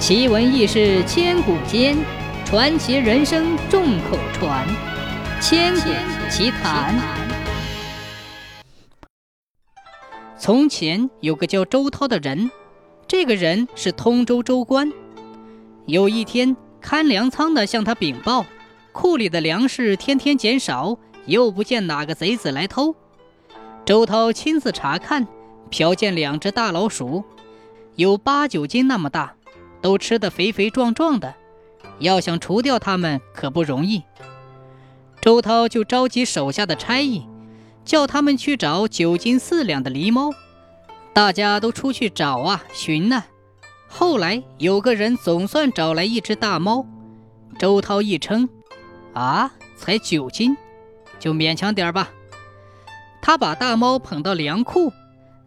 奇闻异事千古间，传奇人生众口传。千古奇谈。从前有个叫周涛的人，这个人是通州州官。有一天，看粮仓的向他禀报，库里的粮食天天减少，又不见哪个贼子来偷。周涛亲自查看，瞟见两只大老鼠，有八九斤那么大。都吃得肥肥壮壮的，要想除掉它们可不容易。周涛就召集手下的差役，叫他们去找九斤四两的狸猫。大家都出去找啊，寻呐。后来有个人总算找来一只大猫。周涛一称，啊，才九斤，就勉强点吧。他把大猫捧到粮库，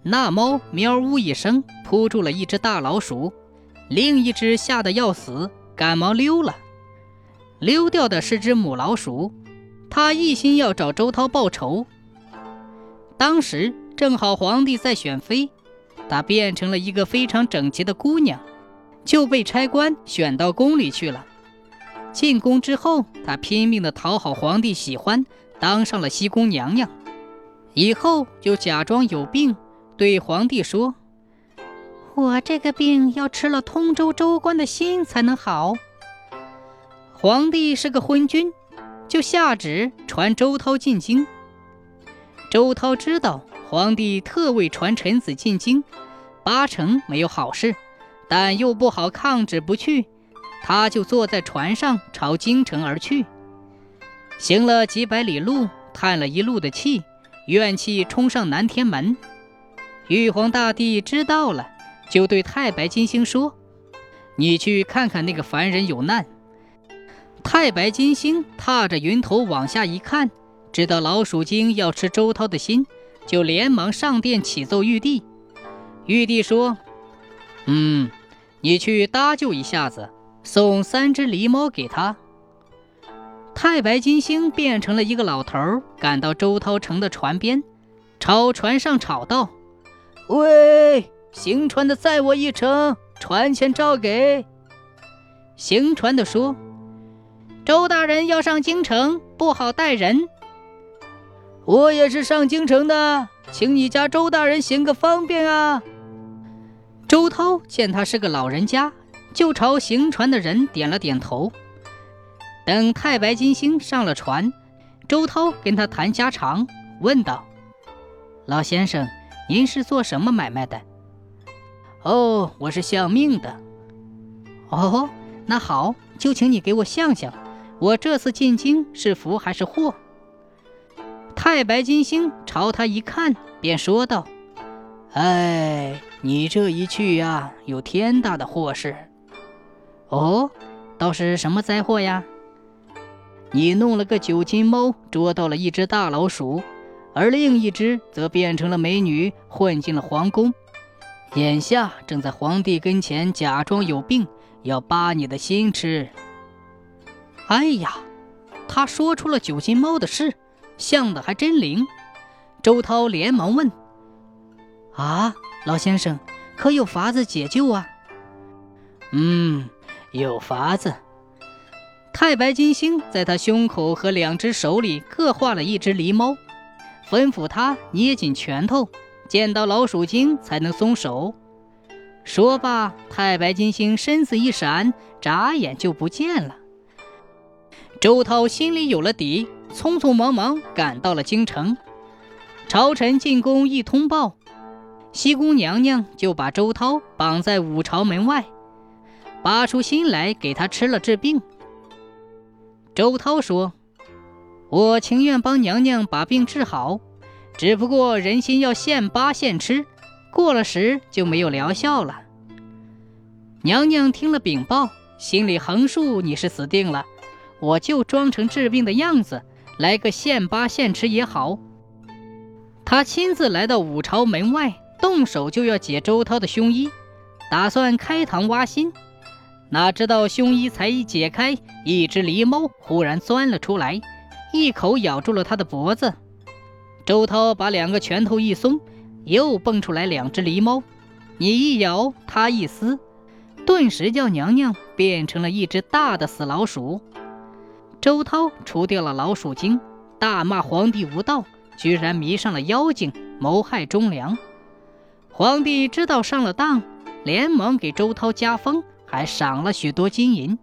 那猫喵呜一声扑住了一只大老鼠。另一只吓得要死，赶忙溜了。溜掉的是只母老鼠，它一心要找周涛报仇。当时正好皇帝在选妃，她变成了一个非常整洁的姑娘，就被差官选到宫里去了。进宫之后，她拼命的讨好皇帝喜欢，当上了西宫娘娘。以后就假装有病，对皇帝说。我这个病要吃了通州州官的心才能好。皇帝是个昏君，就下旨传周涛进京。周涛知道皇帝特为传臣子进京，八成没有好事，但又不好抗旨不去，他就坐在船上朝京城而去。行了几百里路，叹了一路的气，怨气冲上南天门。玉皇大帝知道了。就对太白金星说：“你去看看那个凡人有难。”太白金星踏着云头往下一看，知道老鼠精要吃周涛的心，就连忙上殿启奏玉帝。玉帝说：“嗯，你去搭救一下子，送三只狸猫给他。”太白金星变成了一个老头，赶到周涛城的船边，朝船上吵道：“喂！”行船的载我一程，船钱照给。行船的说：“周大人要上京城，不好带人。我也是上京城的，请你家周大人行个方便啊。”周涛见他是个老人家，就朝行船的人点了点头。等太白金星上了船，周涛跟他谈家常，问道：“老先生，您是做什么买卖的？”哦，我是相命的。哦，那好，就请你给我相相，我这次进京是福还是祸？太白金星朝他一看，便说道：“哎，你这一去呀，有天大的祸事。哦，倒是什么灾祸呀？你弄了个九斤猫，捉到了一只大老鼠，而另一只则变成了美女，混进了皇宫。”眼下正在皇帝跟前假装有病，要扒你的心吃。哎呀，他说出了九斤猫的事，像的还真灵。周涛连忙问：“啊，老先生，可有法子解救啊？”“嗯，有法子。”太白金星在他胸口和两只手里各画了一只狸猫，吩咐他捏紧拳头。见到老鼠精才能松手。说罢，太白金星身子一闪，眨眼就不见了。周涛心里有了底，匆匆忙忙赶到了京城。朝臣进宫一通报，西宫娘娘就把周涛绑在五朝门外，拔出心来给他吃了治病。周涛说：“我情愿帮娘娘把病治好。”只不过人心要现扒现吃，过了时就没有疗效了。娘娘听了禀报，心里横竖你是死定了。我就装成治病的样子，来个现扒现吃也好。她亲自来到五朝门外，动手就要解周涛的胸衣，打算开膛挖心。哪知道胸衣才一解开，一只狸猫忽然钻了出来，一口咬住了他的脖子。周涛把两个拳头一松，又蹦出来两只狸猫，你一咬，他一撕，顿时叫娘娘变成了一只大的死老鼠。周涛除掉了老鼠精，大骂皇帝无道，居然迷上了妖精，谋害忠良。皇帝知道上了当，连忙给周涛加封，还赏了许多金银。